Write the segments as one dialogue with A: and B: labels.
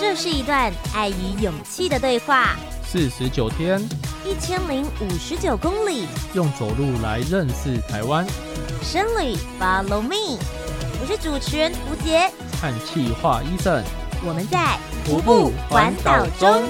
A: 这是一段爱与勇气的对话。
B: 四十九天，
A: 一千零五十九公里，
B: 用走路来认识台湾。
A: 深旅，Follow me，我是主持人吴杰，
B: 和企划 Eason，
A: 我们在徒步环岛中。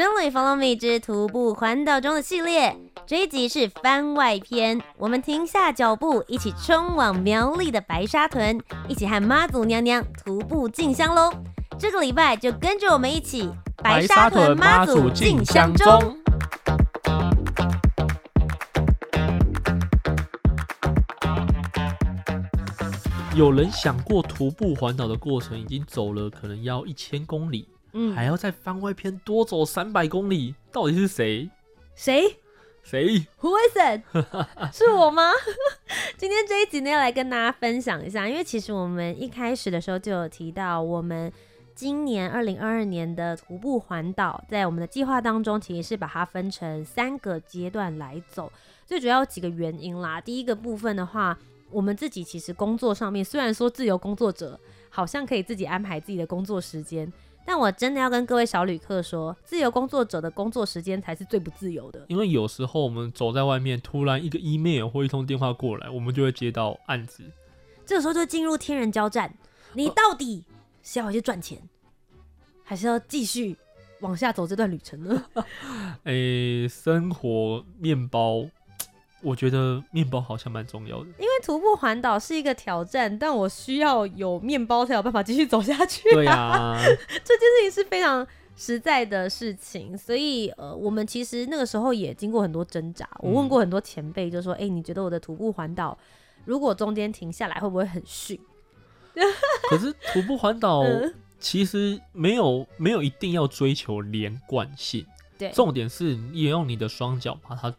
A: 真理 Follow me 之徒步环岛中的系列，这一集是番外篇。我们停下脚步，一起冲往苗栗的白沙屯，一起和妈祖娘娘徒步进香喽！这个礼拜就跟着我们一起白沙屯妈祖进香中。
B: 有人想过徒步环岛的过程已经走了，可能要一千公里。嗯，还要在番外篇多走三百公里，到底是谁？
A: 谁？
B: 谁
A: ？Who is it？是我吗？今天这一集呢，要来跟大家分享一下，因为其实我们一开始的时候就有提到，我们今年二零二二年的徒步环岛，在我们的计划当中，其实是把它分成三个阶段来走。最主要有几个原因啦。第一个部分的话，我们自己其实工作上面，虽然说自由工作者好像可以自己安排自己的工作时间。但我真的要跟各位小旅客说，自由工作者的工作时间才是最不自由的。
B: 因为有时候我们走在外面，突然一个 email 或一通电话过来，我们就会接到案子。
A: 这个时候就进入天人交战，你到底是要去赚钱，还是要继续往下走这段旅程呢？诶、
B: 欸，生活面包。我觉得面包好像蛮重要的，
A: 因为徒步环岛是一个挑战，但我需要有面包才有办法继续走下去啊。
B: 对啊，
A: 这件事情是非常实在的事情，所以呃，我们其实那个时候也经过很多挣扎。我问过很多前辈，就说：“哎、嗯欸，你觉得我的徒步环岛如果中间停下来，会不会很逊？”
B: 可是徒步环岛其实没有没有一定要追求连贯性，对，重点是你用你的双脚把它。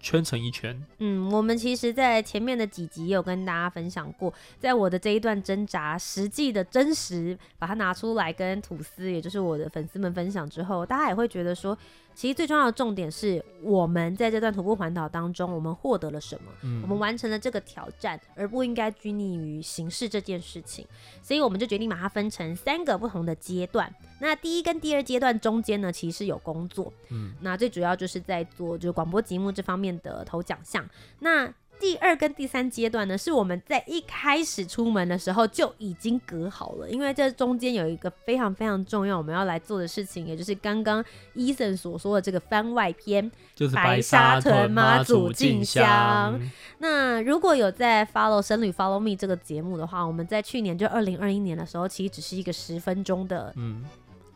B: 圈成一圈。
A: 嗯，我们其实，在前面的几集有跟大家分享过，在我的这一段挣扎，实际的真实，把它拿出来跟吐司，也就是我的粉丝们分享之后，大家也会觉得说，其实最重要的重点是我们在这段徒步环岛当中，我们获得了什么？嗯，我们完成了这个挑战，而不应该拘泥于形式这件事情。所以我们就决定把它分成三个不同的阶段。那第一跟第二阶段中间呢，其实有工作。嗯，那最主要就是在做就是广播节目这方面的投奖项。那第二跟第三阶段呢，是我们在一开始出门的时候就已经隔好了，因为这中间有一个非常非常重要我们要来做的事情，也就是刚刚 Eason 所说的这个番外篇，
B: 就是白沙屯妈祖进香。
A: 那如果有在 Follow 深旅 Follow Me 这个节目的话，我们在去年就二零二一年的时候，其实只是一个十分钟的嗯。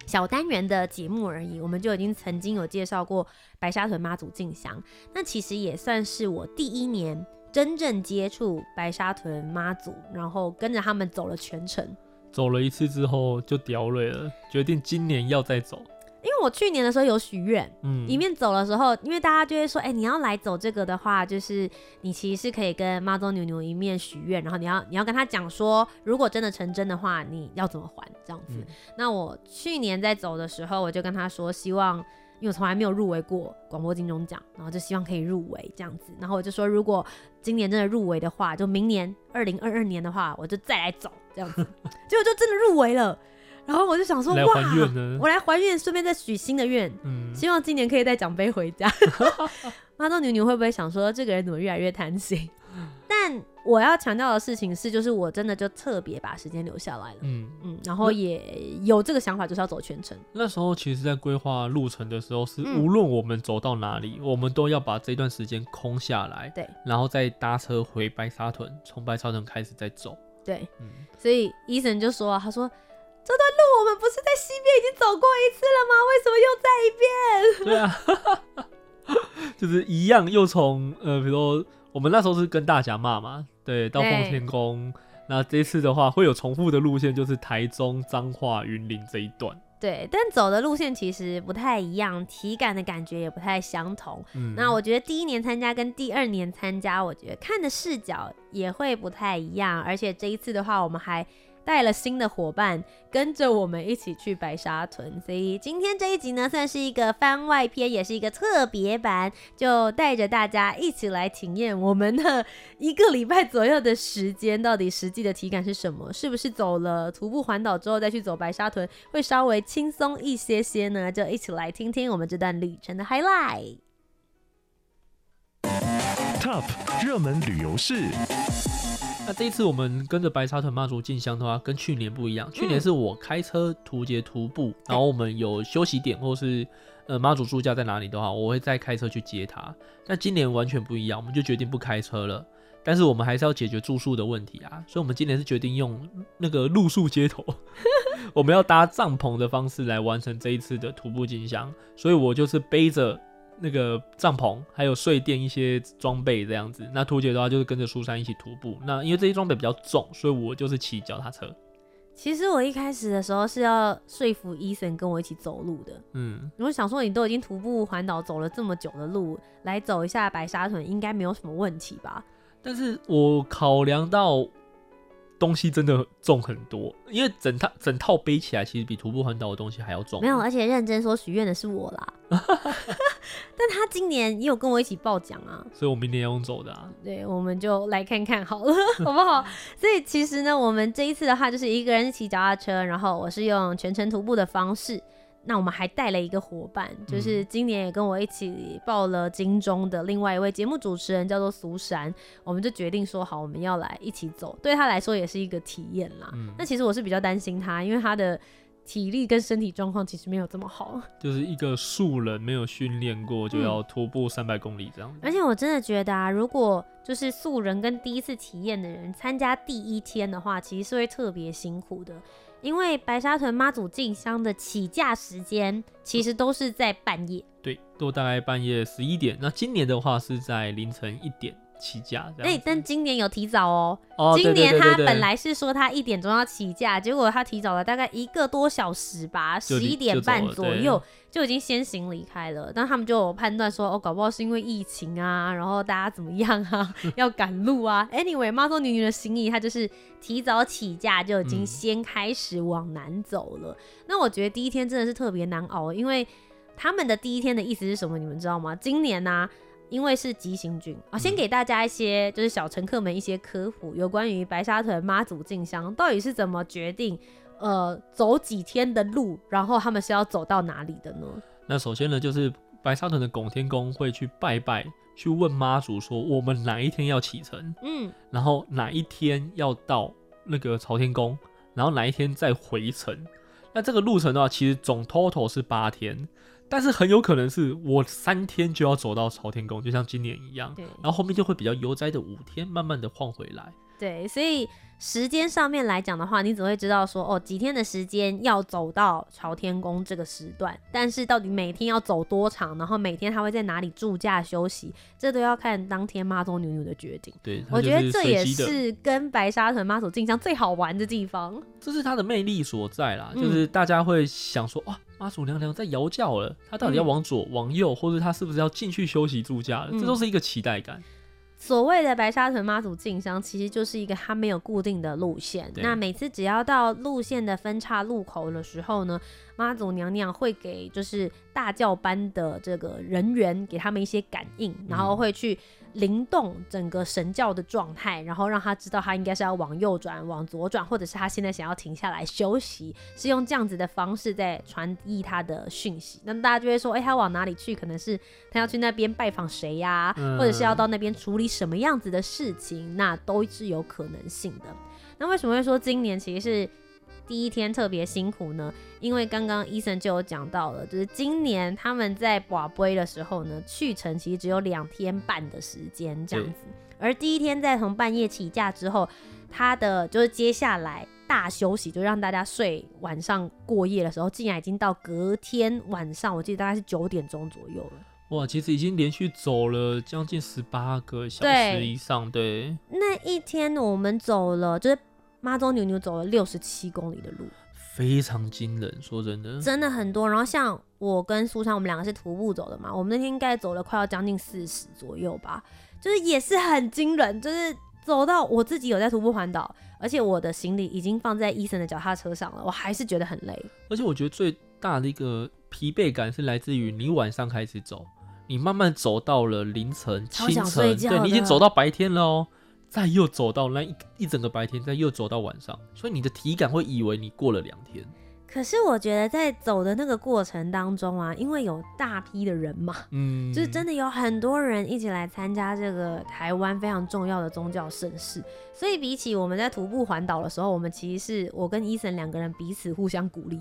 A: 小单元的节目而已，我们就已经曾经有介绍过白沙屯妈祖进香。那其实也算是我第一年真正接触白沙屯妈祖，然后跟着他们走了全程。
B: 走了一次之后就掉泪了，决定今年要再走。
A: 因为我去年的时候有许愿，嗯，一面走的时候，因为大家就会说，哎、欸，你要来走这个的话，就是你其实是可以跟妈祖牛牛一面许愿，然后你要你要跟他讲说，如果真的成真的话，你要怎么还这样子。嗯、那我去年在走的时候，我就跟他说，希望，因为我从来没有入围过广播金钟奖，然后就希望可以入围这样子。然后我就说，如果今年真的入围的话，就明年二零二二年的话，我就再来走这样子。结果就真的入围了。然后我就想说，哇，我来还愿，顺便再许新的愿，嗯，希望今年可以带奖杯回家。妈豆牛牛会不会想说，这个人怎么越来越贪心？但我要强调的事情是，就是我真的就特别把时间留下来了，嗯嗯，然后也有这个想法，就是要走全程。
B: 那时候其实，在规划路程的时候，是无论我们走到哪里，嗯，我们都要把这段时间空下来，对，然后再搭车回白沙屯，从白沙屯开始再走，
A: 对，嗯，所以 Eason 就说，他说。这段路我们不是在西边已经走过一次了吗？为什么又再一遍？对
B: 啊，就是一样，又从呃，比如说我们那时候是跟大侠骂嘛，对，到奉天宫。那这次的话会有重复的路线，就是台中、彰化、云林这一段。
A: 对，但走的路线其实不太一样，体感的感觉也不太相同。嗯，那我觉得第一年参加跟第二年参加，我觉得看的视角也会不太一样。而且这一次的话，我们还。带了新的伙伴跟着我们一起去白沙屯，所以今天这一集呢，算是一个番外篇，也是一个特别版，就带着大家一起来体验我们的一个礼拜左右的时间，到底实际的体感是什么？是不是走了徒步环岛之后再去走白沙屯会稍微轻松一些些呢？就一起来听听我们这段旅程的 highlight。
C: Top 热门旅游市。
B: 那这一次我们跟着白沙屯妈祖进香的话，跟去年不一样。去年是我开车途节徒步，然后我们有休息点或是呃妈祖住家在哪里的话，我会再开车去接他。但今年完全不一样，我们就决定不开车了。但是我们还是要解决住宿的问题啊，所以我们今年是决定用那个露宿街头，我们要搭帐篷的方式来完成这一次的徒步进香。所以我就是背着。那个帐篷还有睡垫一些装备这样子，那图姐的话就是跟着苏珊一起徒步。那因为这些装备比较重，所以我就是骑脚踏车。
A: 其实我一开始的时候是要说服伊森跟我一起走路的。嗯，我想说你都已经徒步环岛走了这么久的路，来走一下白沙屯应该没有什么问题吧？
B: 但是我考量到。东西真的重很多，因为整套整套背起来，其实比徒步环岛的东西还要重。
A: 没有，而且认真说许愿的是我啦。但他今年也有跟我一起报奖啊，
B: 所以我明年要用走的啊。
A: 对，我们就来看看好了，好不好？所以其实呢，我们这一次的话，就是一个人骑脚踏车，然后我是用全程徒步的方式。那我们还带了一个伙伴，就是今年也跟我一起报了金钟的另外一位节目主持人，叫做苏珊。我们就决定说好，我们要来一起走，对他来说也是一个体验啦。嗯，那其实我是比较担心他，因为他的体力跟身体状况其实没有这么好，
B: 就是一个素人没有训练过就要徒步三百公里这样。
A: 而且我真的觉得啊，如果就是素人跟第一次体验的人参加第一天的话，其实是会特别辛苦的。因为白沙屯妈祖进香的起驾时间其实都是在半夜，
B: 对，都大概半夜十一点。那今年的话是在凌晨一点。起驾，
A: 哎，但今年有提早哦。哦，今年他本来是说他一点钟要起价，结果他提早了大概一个多小时吧，十一点半左右就已经先行离开了。但他们就有判断说，哦，搞不好是因为疫情啊，然后大家怎么样啊，要赶路啊。Anyway，妈说女女的心意，她就是提早起价就已经先开始往南走了。嗯。那我觉得第一天真的是特别难熬，因为他们的第一天的意思是什么？你们知道吗？今年呢、啊？因为是急行军啊，先给大家一些就是小乘客们一些科普，有关于白沙屯妈祖进香到底是怎么决定，呃，走几天的路，然后他们是要走到哪里的呢？
B: 那首先呢，就是白沙屯的拱天宫会去拜拜，去问妈祖说我们哪一天要启程，嗯，然后哪一天要到那个朝天宫，然后哪一天再回程。那这个路程的话，其实总 total 是八天。但是很有可能是我三天就要走到朝天宫，就像今年一样。对，然后后面就会比较悠哉的五天，慢慢的晃回来。
A: 对，所以时间上面来讲的话，你只会知道说哦，几天的时间要走到朝天宫这个时段，但是到底每天要走多长，然后每天他会在哪里住驾休息，这都要看当天妈祖牛牛的决定。
B: 对，
A: 我觉得这也是跟白沙屯妈祖进香最好玩的地方，
B: 这是它的魅力所在啦，就是大家会想说哇。妈祖娘娘在摇轿了，她到底要往左、嗯、往右，或者她是不是要进去休息住家了？嗯、这都是一个期待感。
A: 所谓的白沙屯妈祖进香，其实就是一个它没有固定的路线。那每次只要到路线的分岔路口的时候呢，妈祖娘娘会给就是大教班的这个人员给他们一些感应，然后会去。灵动整个神教的状态，然后让他知道他应该是要往右转、往左转，或者是他现在想要停下来休息，是用这样子的方式在传递他的讯息。那大家就会说，哎、欸，他往哪里去？可能是他要去那边拜访谁呀，或者是要到那边处理什么样子的事情，那都是有可能性的。那为什么会说今年其实是？第一天特别辛苦呢，因为刚刚医生就有讲到了，就是今年他们在瓦杯的时候呢，去程其实只有两天半的时间这样子，而第一天在从半夜起驾之后，他的就是接下来大休息，就让大家睡晚上过夜的时候，竟然已经到隔天晚上，我记得大概是九点钟左右了。
B: 哇，其实已经连续走了将近十八个小时以上，对。对，
A: 那一天我们走了，就是。妈祖牛牛走了六十七公里的路，
B: 非常惊人。说真的，
A: 真的很多。然后像我跟苏珊，我们两个是徒步走的嘛，我们那天应该走了快要将近四十左右吧，就是也是很惊人。就是走到我自己有在徒步环岛，而且我的行李已经放在伊森的脚踏车上了，我还是觉得很累。
B: 而且我觉得最大的一个疲惫感是来自于你晚上开始走，你慢慢走到了凌晨、清晨，对，你已经走到白天了哦，再又走到那一一整个白天，再又走到晚上，所以你的体感会以为你过了两天。
A: 可是我觉得在走的那个过程当中啊，因为有大批的人嘛，嗯，就是真的有很多人一起来参加这个台湾非常重要的宗教盛事，所以比起我们在徒步环岛的时候，我们其实是我跟伊森两个人彼此互相鼓励，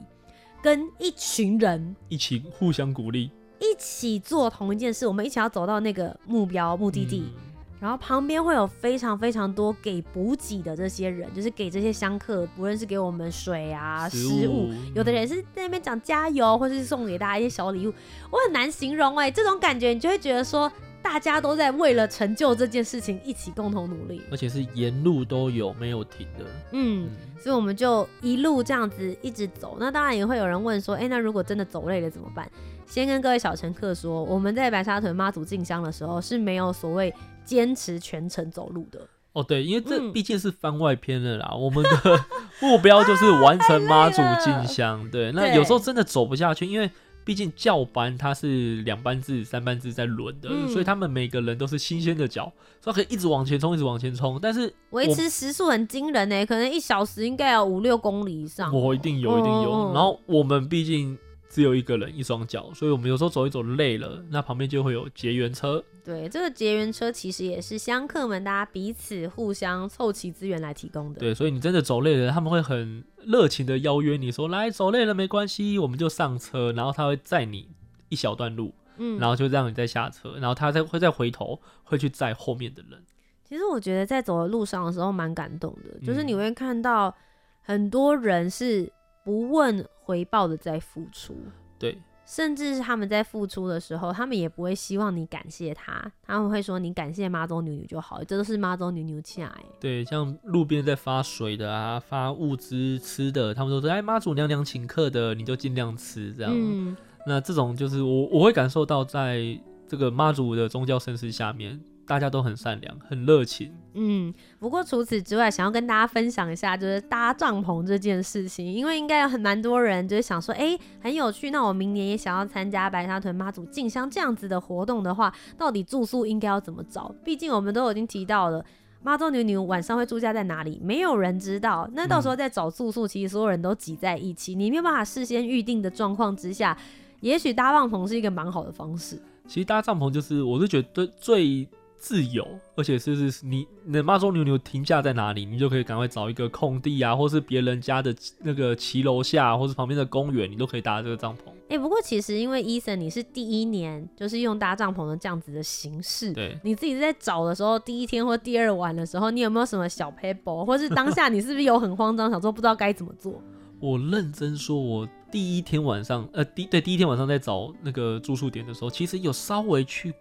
A: 跟一群人
B: 一起互相鼓励，
A: 一起做同一件事，我们一起要走到那个目标目的地。嗯然后旁边会有非常非常多给补给的这些人，就是给这些香客，不论是给我们水啊、食物，有的人是在那边讲加油，或是送给大家一些小礼物。我很难形容哎、欸，这种感觉你就会觉得说，大家都在为了成就这件事情一起共同努力，
B: 而且是沿路都有没有停的。
A: 嗯，嗯，所以我们就一路这样子一直走。那当然也会有人问说，哎、欸，那如果真的走累了怎么办？先跟各位小乘客说，我们在白沙屯妈祖进香的时候是没有所谓坚持全程走路的。
B: 哦，对，因为这毕竟是番外篇了啦，嗯、我们的 目标就是完成妈祖进香。啊、对，那有时候真的走不下去，因为毕竟教班它是两班制、三班制在轮的，嗯、所以他们每个人都是新鲜的脚，所以可以一直往前冲，一直往前冲。但是
A: 维持时速很惊人呢，可能一小时应该有五六公里以上。
B: 我一定有，一定有。哦、然后我们毕竟。只有一个人一双脚，所以我们有时候走一走累了，那旁边就会有结缘车。
A: 对，这个结缘车其实也是香客们大家彼此互相凑齐资源来提供的。
B: 对，所以你真的走累了，他们会很热情的邀约你说，来走累了没关系，我们就上车，然后他会载你一小段路，嗯，然后就让你再下车，然后他再会再回头会去载后面的人。
A: 其实我觉得在走的路上的时候蛮感动的，就是你会看到很多人是。不问回报的在付出，
B: 对，
A: 甚至是他们在付出的时候，他们也不会希望你感谢他，他们会说你感谢妈祖娘娘就好，这都是妈祖娘娘请哎。
B: 对，像路边在发水的啊，发物资吃的，他们都说哎妈祖娘娘请客的，你就尽量吃这样。嗯，那这种就是我我会感受到，在这个妈祖的宗教盛世下面。大家都很善良，很热情。
A: 嗯，不过除此之外，想要跟大家分享一下，就是搭帐篷这件事情，因为应该有很蛮多人就是想说，哎、欸，很有趣。那我明年也想要参加白沙屯妈祖进香这样子的活动的话，到底住宿应该要怎么找？毕竟我们都已经提到了，妈祖牛牛晚上会住家在哪里，没有人知道。那到时候再找住宿，其实所有人都挤在一起，你没有办法事先预定的状况之下，也许搭帐篷是一个蛮好的方式。
B: 其实搭帐篷就是，我是觉得最。自由，而且是是你，你的妈祖牛牛停下在哪里，你就可以赶快找一个空地啊，或是别人家的那个骑楼下，或是旁边的公园，你都可以搭这个帐篷。
A: 哎、欸，不过其实因为伊森你是第一年，就是用搭帐篷的这样子的形式，
B: 对，
A: 你自己在找的时候，第一天或第二晚的时候，你有没有什么小 paper，，或是当下你是不是有很慌张，想说不知道该怎么做？
B: 我认真说，我第一天晚上，呃，第对第一天晚上在找那个住宿点的时候，其实有稍微去。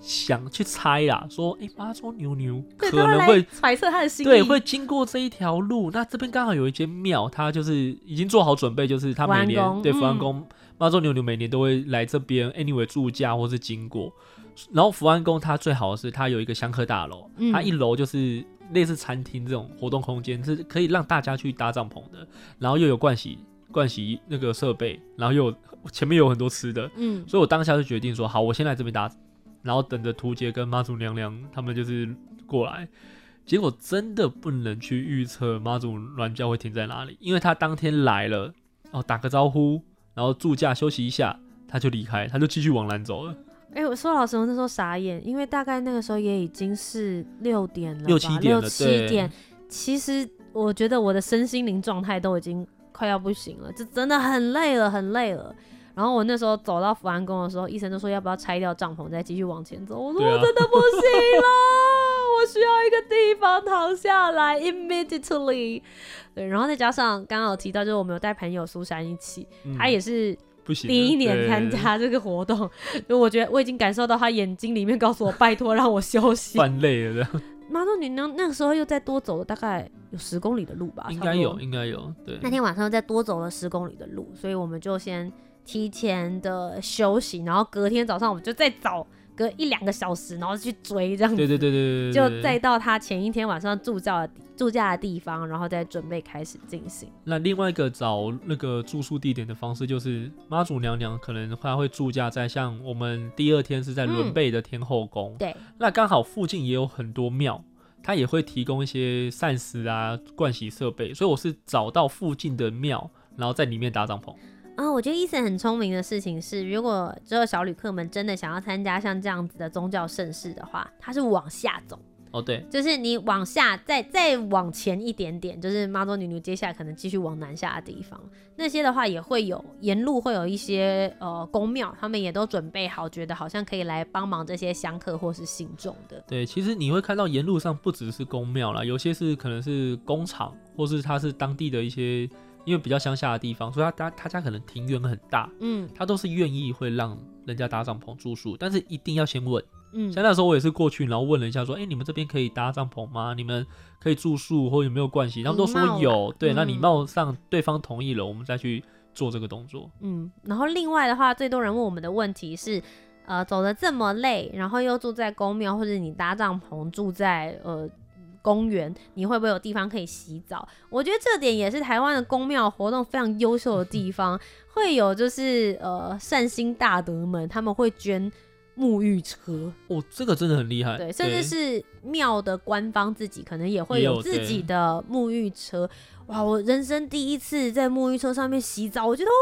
B: 想去猜啦，说哎，妈祖牛牛可能会
A: 揣测他的心意，
B: 对，会经过这一条路。那这边刚好有一间庙，他就是已经做好准备，就是他每年对福安宫妈祖牛牛每年都会来这边，anyway 住家或是经过。然后福安宫它最好的是它有一个香客大楼，嗯、它一楼就是类似餐厅这种活动空间，是可以让大家去搭帐篷的。然后又有盥洗盥洗那个设备，然后又有前面有很多吃的，嗯，所以我当下就决定说，好，我先来这边搭。然后等着图杰跟妈祖娘娘他们就是过来，结果真的不能去预测妈祖銮轿会停在哪里，因为他当天来了，哦，打个招呼，然后住驾休息一下，他就离开，他就继续往南走了。
A: 哎、欸，我说老实话，我那时候傻眼，因为大概那个时候也已经是六点了，
B: 六七点了，
A: 六七点。其实我觉得我的身心灵状态都已经快要不行了，就真的很累了，很累了。然后我那时候走到福安宫的时候，医生就说要不要拆掉帐篷，再继续往前走。我说我真的不行了，啊、我需要一个地方躺下来，immediately。对，然后再加上刚刚有提到，就是我们有带朋友苏珊一起，嗯、他也是第一年参加这个活动，就我觉得我已经感受到他眼睛里面告诉我，拜托让我休息。
B: 犯累了的。
A: 妈祖娘娘那个时候又再多走了大概有十公里的路吧？
B: 应该有，应该有。对，
A: 那天晚上又再多走了十公里的路，所以我们就先。提前的休息，然后隔天早上我们就再早隔一两个小时，然后去追这样子。
B: 对对对对对，
A: 就再到他前一天晚上住教的住假的地方，然后再准备开始进行。
B: 那另外一个找那个住宿地点的方式，就是妈祖娘娘可能她会住驾在像我们第二天是在伦贝的天后宫，
A: 对，
B: 那刚好附近也有很多庙。他也会提供一些膳食啊、盥洗设备，所以我是找到附近的庙，然后在里面搭帐篷。
A: 啊、哦，我觉得 Eason 很聪明的事情是，如果只有小旅客们真的想要参加像这样子的宗教盛事的话，他是往下走。
B: 哦，对，
A: 就是你往下再再往前一点点，就是妈祖女奴接下来可能继续往南下的地方，那些的话也会有沿路会有一些呃宫庙，他们也都准备好，觉得好像可以来帮忙这些香客或是信众的。
B: 对，其实你会看到沿路上不只是宫庙啦，有些是可能是工厂，或是它是当地的一些，因为比较乡下的地方，所以他他他家可能庭院很大，嗯，他都是愿意会让人家搭帐篷住宿，但是一定要先问。嗯，像那时候我也是过去，然后问了一下，说，哎、欸，你们这边可以搭帐篷吗？你们可以住宿或有没有关系？他们都说有，对，那礼貌上对方同意了，我们再去做这个动作。
A: 嗯，然后另外的话，最多人问我们的问题是，呃，走的这么累，然后又住在公庙，或者你搭帐篷住在呃公园，你会不会有地方可以洗澡？我觉得这点也是台湾的公庙活动非常优秀的地方，会有就是呃善心大德们他们会捐。沐浴车
B: 哦，这个真的很厉害。
A: 对，甚至是庙的官方自己可能也会有自己的沐浴车。哇，我人生第一次在沐浴车上面洗澡，我觉得哦，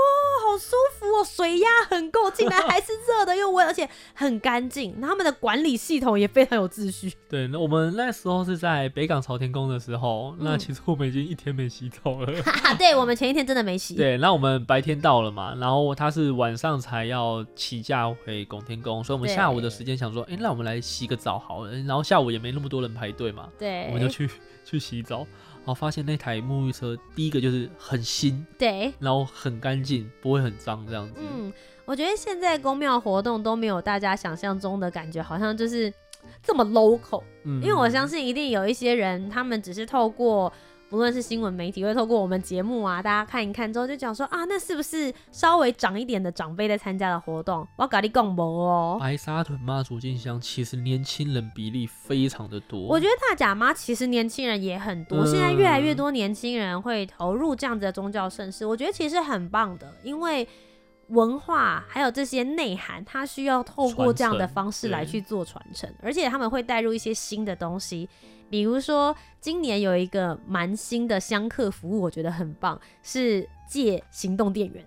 A: 好舒服哦，水压很够，竟然还是热的又温，而且很干净。他们的管理系统也非常有秩序。
B: 对，那我们那时候是在北港朝天宫的时候，那其实我们已经一天没洗澡了。
A: 嗯、对，我们前一天真的没洗。
B: 对，那我们白天到了嘛，然后他是晚上才要起驾回拱天宫，所以我们下午的时间想说，哎，那我们来洗个澡好了。然后下午也没那么多人排队嘛，
A: 对，
B: 我们就去 去洗澡。然后发现那台沐浴车，第一个就是很新，
A: 对，
B: 然后很干净，不会很脏这样子。
A: 嗯，我觉得现在公庙活动都没有大家想象中的感觉，好像就是这么 local。嗯，因为我相信一定有一些人，他们只是透过。不论是新闻媒体，会透过我们节目啊，大家看一看之后就讲说啊，那是不是稍微长一点的长辈在参加的活动？我跟你讲无哦。
B: 白沙屯妈祖进香其实年轻人比例非常的多。
A: 我觉得大甲妈其实年轻人也很多，嗯，现在越来越多年轻人会投入这样子的宗教盛事，我觉得其实很棒的，因为文化还有这些内涵，它需要透过这样的方式来去做传承，而且他们会带入一些新的东西。比如说，今年有一个蛮新的香客服务，我觉得很棒，是借行动电源。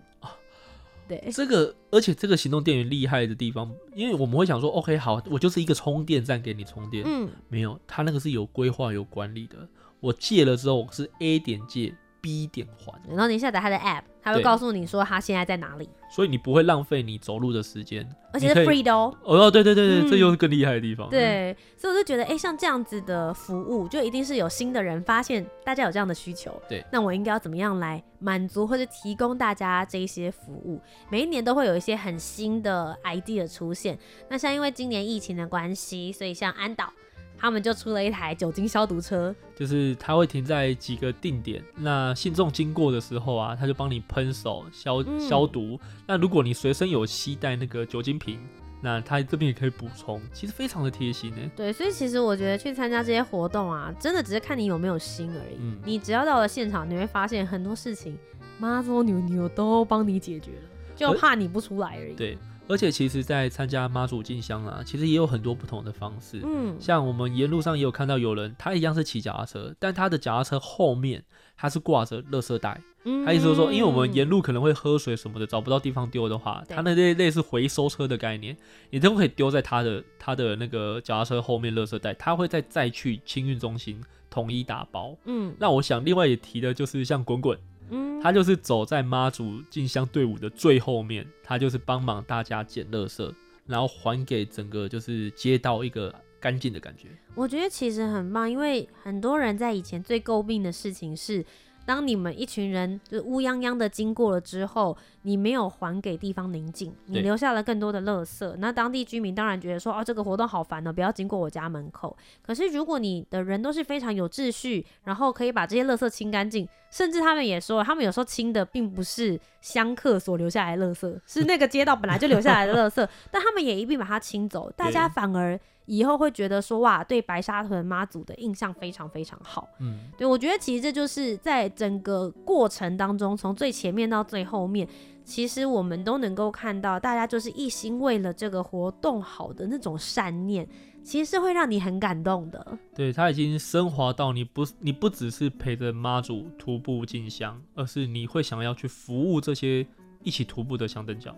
A: 对，
B: 这个，而且这个行动电源厉害的地方，因为我们会想说，OK，好，我就是一个充电站给你充电。嗯，没有，它那个是有规划、有管理的。我借了之后，我是 A 点借。B 点环，
A: 然后你下载他的 App，他会告诉你说他现在在哪里，
B: 所以你不会浪费你走路的时间，
A: 而且是 free 的哦。
B: 哦，对对对对，嗯、这又是更厉害的地方。
A: 对，所以我就觉得，哎、欸，像这样子的服务，就一定是有新的人发现大家有这样的需求。
B: 对，
A: 那我应该要怎么样来满足或者提供大家这一些服务？每一年都会有一些很新的 idea 出现。那像因为今年疫情的关系，所以像安岛。他们就出了一台酒精消毒车，
B: 就是它会停在几个定点，那信众经过的时候啊，他就帮你喷手消、嗯、消毒。那如果你随身有携带那个酒精瓶，那他这边也可以补充，其实非常的贴心呢。
A: 对，所以其实我觉得去参加这些活动啊，真的只是看你有没有心而已。嗯、你只要到了现场，你会发现很多事情妈祖牛牛都帮你解决了，就怕你不出来而已。
B: 对。而且其实，在参加妈祖进香啊，其实也有很多不同的方式。嗯，像我们沿路上也有看到有人，他一样是骑脚踏车，但他的脚踏车后面他是挂着垃圾袋。嗯，他意思就是说，因为我们沿路可能会喝水什么的，找不到地方丢的话，他那类类似回收车的概念，你都可以丢在他的他的那个脚踏车后面垃圾袋，他会再再去清运中心统一打包。嗯，那我想另外也提的就是像滚滚。嗯，他就是走在妈祖进香队伍的最后面，他就是帮忙大家捡垃圾，然后还给整个就是街道一个干净的感觉。
A: 我觉得其实很棒，因为很多人在以前最诟病的事情是，当你们一群人就是乌泱泱的经过了之后，你没有还给地方宁静，你留下了更多的垃圾，那当地居民当然觉得说，哦，这个活动好烦哦，不要经过我家门口。可是如果你的人都是非常有秩序，然后可以把这些垃圾清干净，甚至他们也说，他们有时候清的并不是香客所留下来的垃圾，是那个街道本来就留下来的垃圾，但他们也一并把它清走，大家反而以后会觉得说，哇，对白沙屯妈祖的印象非常非常好。嗯，对，我觉得其实这就是在整个过程当中，从最前面到最后面。其实我们都能够看到，大家就是一心为了这个活动好的那种善念，其实是会让你很感动的。
B: 对，他已经升华到你不，你不只是陪着妈祖徒步进香，而是你会想要去服务这些一起徒步的香灯脚。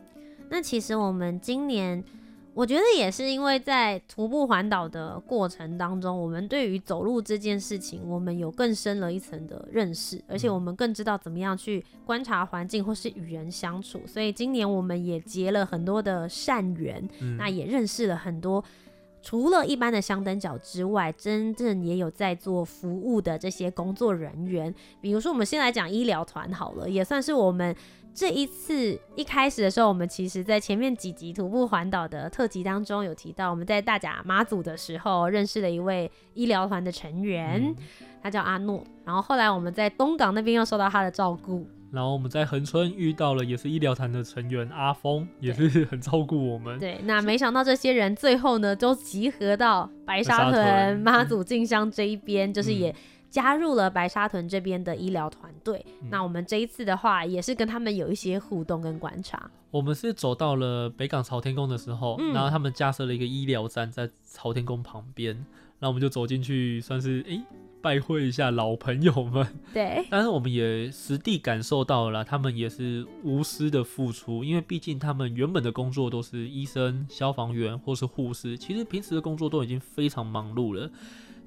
A: 那其实我们今年。我觉得也是因为在徒步环岛的过程当中，我们对于走路这件事情，我们有更深了一层的认识，而且我们更知道怎么样去观察环境或是与人相处。所以今年我们也结了很多的善缘，嗯、那也认识了很多除了一般的香灯脚之外，真正也有在做服务的这些工作人员。比如说，我们先来讲医疗团好了，也算是我们。这一次一开始的时候，我们其实在前面几集徒步环岛的特辑当中有提到，我们在大甲妈祖的时候认识了一位医疗团的成员，嗯、他叫阿诺。然后后来我们在东港那边又受到他的照顾，
B: 然后我们在恒春遇到了也是医疗团的成员阿峰，也是很照顾我们。
A: 对，那没想到这些人最后呢都集合到白沙屯妈祖进香这一边，嗯、就是也。加入了白沙屯这边的医疗团队，嗯、那我们这一次的话也是跟他们有一些互动跟观察。
B: 我们是走到了北港朝天宫的时候，嗯、然后他们架设了一个医疗站在朝天宫旁边，那我们就走进去，算是诶、欸、拜会一下老朋友们。
A: 对，
B: 但是我们也实地感受到了，他们也是无私的付出，因为毕竟他们原本的工作都是医生、消防员或是护士，其实平时的工作都已经非常忙碌了。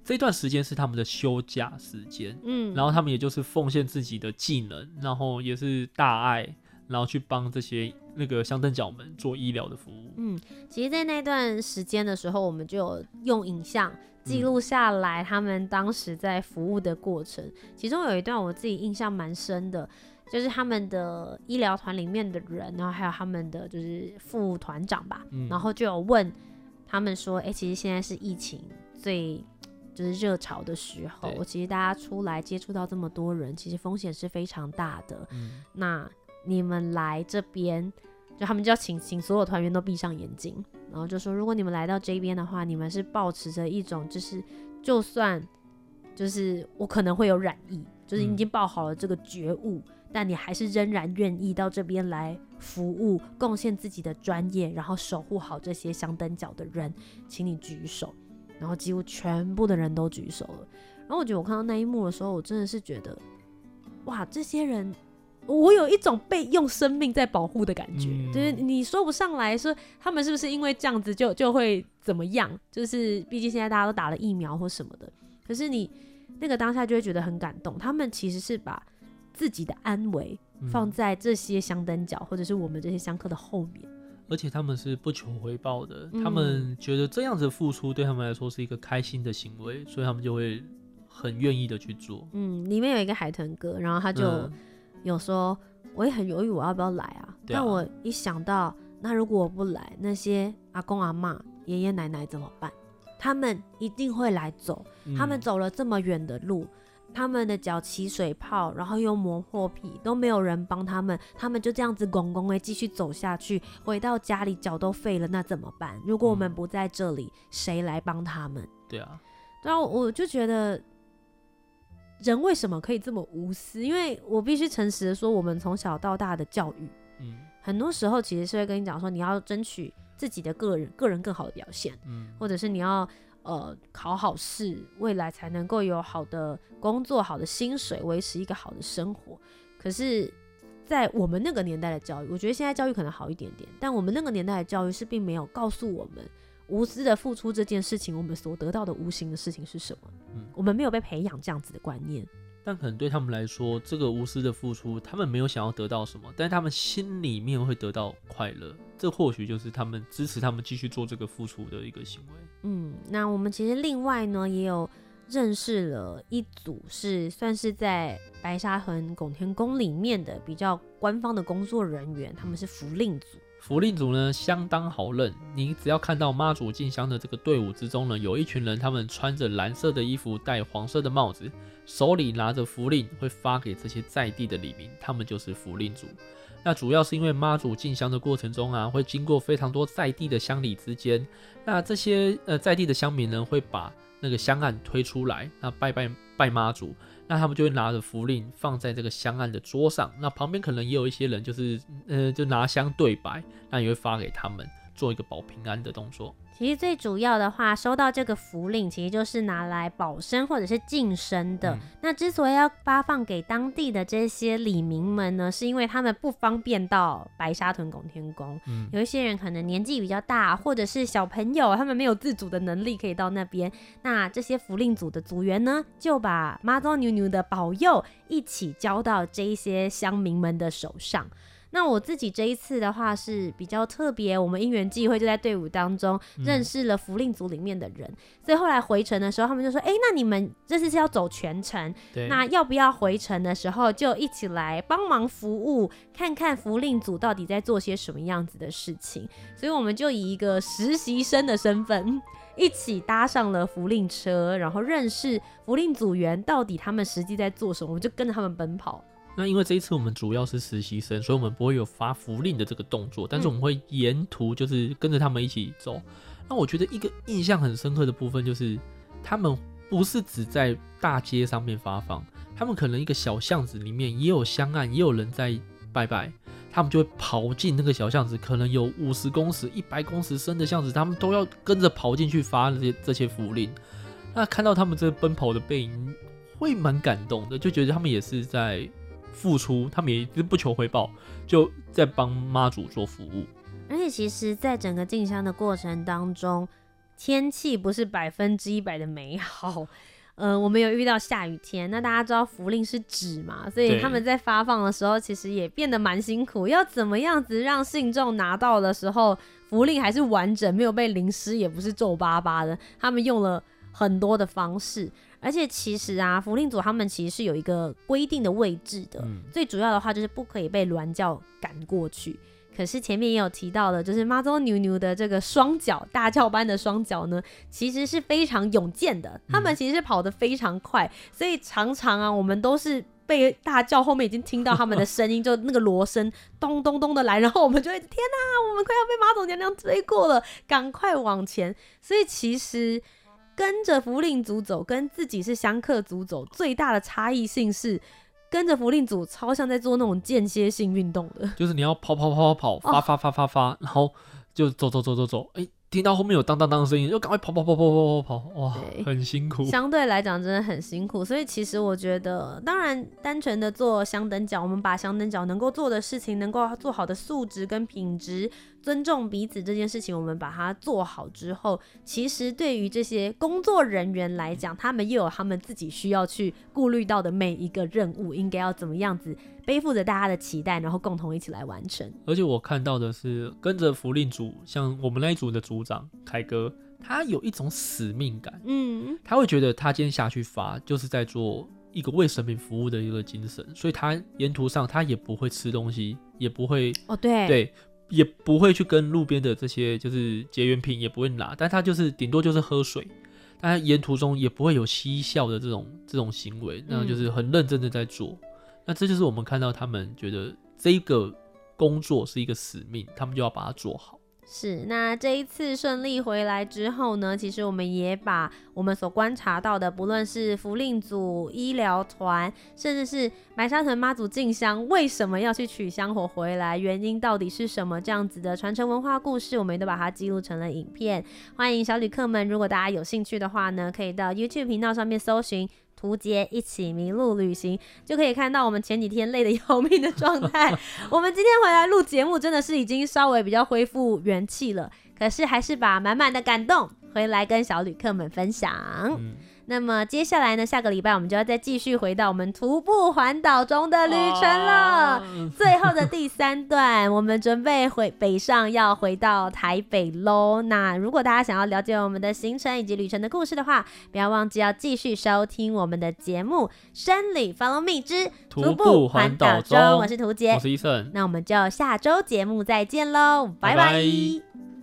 B: 这段时间是他们的休假时间，嗯，然后他们也就是奉献自己的技能，然后也是大爱，然后去帮这些那个乡镇角们做医疗的服务。
A: 嗯，其实，在那段时间的时候，我们就有用影像记录下来他们当时在服务的过程。嗯，其中有一段我自己印象蛮深的，就是他们的医疗团里面的人，然后还有他们的就是副团长吧，嗯，然后就有问他们说：“哎，其实现在是疫情最。”就是热潮的时候，其实大家出来接触到这么多人，其实风险是非常大的。嗯，那你们来这边，就他们就要请请所有团员都闭上眼睛，然后就说，如果你们来到这边的话，你们是保持着一种，就是就算就是我可能会有染疫，就是已经抱好了这个觉悟，嗯、但你还是仍然愿意到这边来服务，贡献自己的专业，然后守护好这些相灯角的人，请你举手。然后几乎全部的人都举手了，然后我觉得我看到那一幕的时候，我真的是觉得，哇，这些人，我有一种被用生命在保护的感觉，嗯、就是你说不上来说他们是不是因为这样子就就会怎么样，就是毕竟现在大家都打了疫苗或什么的，可是你那个当下就会觉得很感动，他们其实是把自己的安危放在这些香灯角或者是我们这些香客的后面。
B: 而且他们是不求回报的，嗯、他们觉得这样子付出对他们来说是一个开心的行为，所以他们就会很愿意的去做。嗯，
A: 里面有一个海豚哥，然后他就有说，嗯、我也很犹豫我要不要来啊。啊但我一想到，那如果我不来，那些阿公阿妈、爷爷奶奶怎么办？他们一定会来走，他们走了这么远的路。嗯他们的脚起水泡，然后又磨破皮，都没有人帮他们，他们就这样子拱拱诶继续走下去，回到家里脚都废了，那怎么办？如果我们不在这里，谁、嗯、来帮他们？
B: 对啊，
A: 对啊，我就觉得人为什么可以这么无私？因为我必须诚实的说，我们从小到大的教育，嗯，很多时候其实是会跟你讲说，你要争取自己的个人个人更好的表现，嗯，或者是你要。呃，考好试，未来才能够有好的工作、好的薪水，维持一个好的生活。可是，在我们那个年代的教育，我觉得现在教育可能好一点点，但我们那个年代的教育是并没有告诉我们，无私的付出这件事情，我们所得到的无形的事情是什么。嗯，我们没有被培养这样子的观念。
B: 但可能对他们来说，这个无私的付出，他们没有想要得到什么，但是他们心里面会得到快乐。这或许就是他们支持他们继续做这个付出的一个行为。
A: 嗯，那我们其实另外呢，也有认识了一组是算是在白沙屯拱天宫里面的比较官方的工作人员，他们是福令组。
B: 符令组呢，相当好认，你只要看到妈祖进香的这个队伍之中呢，有一群人，他们穿着蓝色的衣服，戴黄色的帽子，手里拿着符令，会发给这些在地的里民，他们就是符令组。那主要是因为妈祖进香的过程中啊，会经过非常多在地的乡里之间，那这些呃在地的乡民呢，会把那个香案推出来，那拜拜拜妈祖。那他们就会拿着符令放在这个香案的桌上，那旁边可能也有一些人，就是呃，就拿香对白，那也会发给他们。做一个保平安的动作。
A: 其实最主要的话，收到这个符令，其实就是拿来保身或者是净身的。嗯、那之所以要发放给当地的这些里民们呢，是因为他们不方便到白沙屯拱天宫。嗯，有一些人可能年纪比较大，或者是小朋友，他们没有自主的能力可以到那边。那这些符令组的组员呢，就把妈祖娘娘的保佑一起交到这一些乡民们的手上。那我自己这一次的话是比较特别，我们因缘际会就在队伍当中认识了福令组里面的人，嗯、所以后来回程的时候，他们就说：“哎、欸，那你们这次是要走全程，那要不要回程的时候就一起来帮忙服务，看看福令组到底在做些什么样子的事情？”所以我们就以一个实习生的身份一起搭上了福令车，然后认识福令组员到底他们实际在做什么，我们就跟着他们奔跑。
B: 那因为这一次我们主要是实习生，所以我们不会有发福令的这个动作，但是我们会沿途就是跟着他们一起走。那我觉得一个印象很深刻的部分就是，他们不是只在大街上面发放，他们可能一个小巷子里面也有香案，也有人在拜拜，他们就会跑进那个小巷子，可能有五十公尺、一百公尺深的巷子，他们都要跟着跑进去发这些这些福令。那看到他们这奔跑的背影，会蛮感动的，就觉得他们也是在。付出，他们也是不求回报，就在帮妈祖做服务。
A: 而且，其实，在整个进香的过程当中，天气不是百分之一百的美好。呃，我们有遇到下雨天，那大家知道福令是纸嘛，所以他们在发放的时候，其实也变得蛮辛苦。要怎么样子让信众拿到的时候，福令还是完整，没有被淋湿，也不是皱巴巴的？他们用了很多的方式。而且其实啊，福令组他们其实是有一个规定的位置的，嗯、最主要的话就是不可以被鸾教赶过去。可是前面也有提到的，就是妈祖牛牛的这个双脚大轿般的双脚呢，其实是非常勇健的，他们其实是跑得非常快，嗯、所以常常啊，我们都是被大叫后面已经听到他们的声音，就那个锣声咚咚咚的来，然后我们就会天哪，我们快要被马祖娘娘追过了，赶快往前。所以其实。跟着符令组走，跟自己是香客组走，最大的差异性是，跟着符令组超像在做那种间歇性运动的，
B: 就是你要跑跑跑跑跑，发发发发发，然后就走走走走走，哎。听到后面有当当当的声音，就赶快跑跑跑跑跑跑跑，哇，很辛苦。
A: 相对来讲，真的很辛苦。所以其实我觉得，当然单纯的做相等角，我们把相等角能够做的事情，能够做好的素质跟品质，尊重彼此这件事情，我们把它做好之后，其实对于这些工作人员来讲，他们又有他们自己需要去顾虑到的每一个任务，应该要怎么样子。背负着大家的期待，然后共同一起来完成。
B: 而且我看到的是，跟着福令组，像我们那一组的组长凯哥，他有一种使命感。嗯，他会觉得他今天下去发，就是在做一个为神明服务的一个精神，所以他沿途上他也不会吃东西，也不会
A: 哦，对
B: 对，也不会去跟路边的这些就是结缘品也不会拿，但他就是顶多就是喝水，但他沿途中也不会有嬉笑的这种这种行为，那就是很认真的在做。嗯那这就是我们看到他们觉得这个工作是一个使命，他们就要把它做好。
A: 是，那这一次顺利回来之后呢，其实我们也把我们所观察到的，不论是福令组、医疗团，甚至是白沙屯妈祖进香，为什么要去取香火回来，原因到底是什么，这样子的传承文化故事，我们都把它记录成了影片。欢迎小旅客们，如果大家有兴趣的话呢，可以到 YouTube 频道上面搜寻。吴杰一起迷路旅行，就可以看到我们前几天累得要命的状态。我们今天回来录节目，真的是已经稍微比较恢复元气了。可是还是把满满的感动回来跟小旅客们分享。那么接下来呢，下个礼拜我们就要再继续回到我们徒步环岛中的旅程了。啊、最后的第三段，我们准备回北上，要回到台北喽。那如果大家想要了解我们的行程以及旅程的故事的话，不要忘记要继续收听我们的节目《生理 Follow Me 之徒步环岛中》。我是图杰，
B: 我是医生。
A: 那我们就下周节目再见喽，拜拜。拜拜。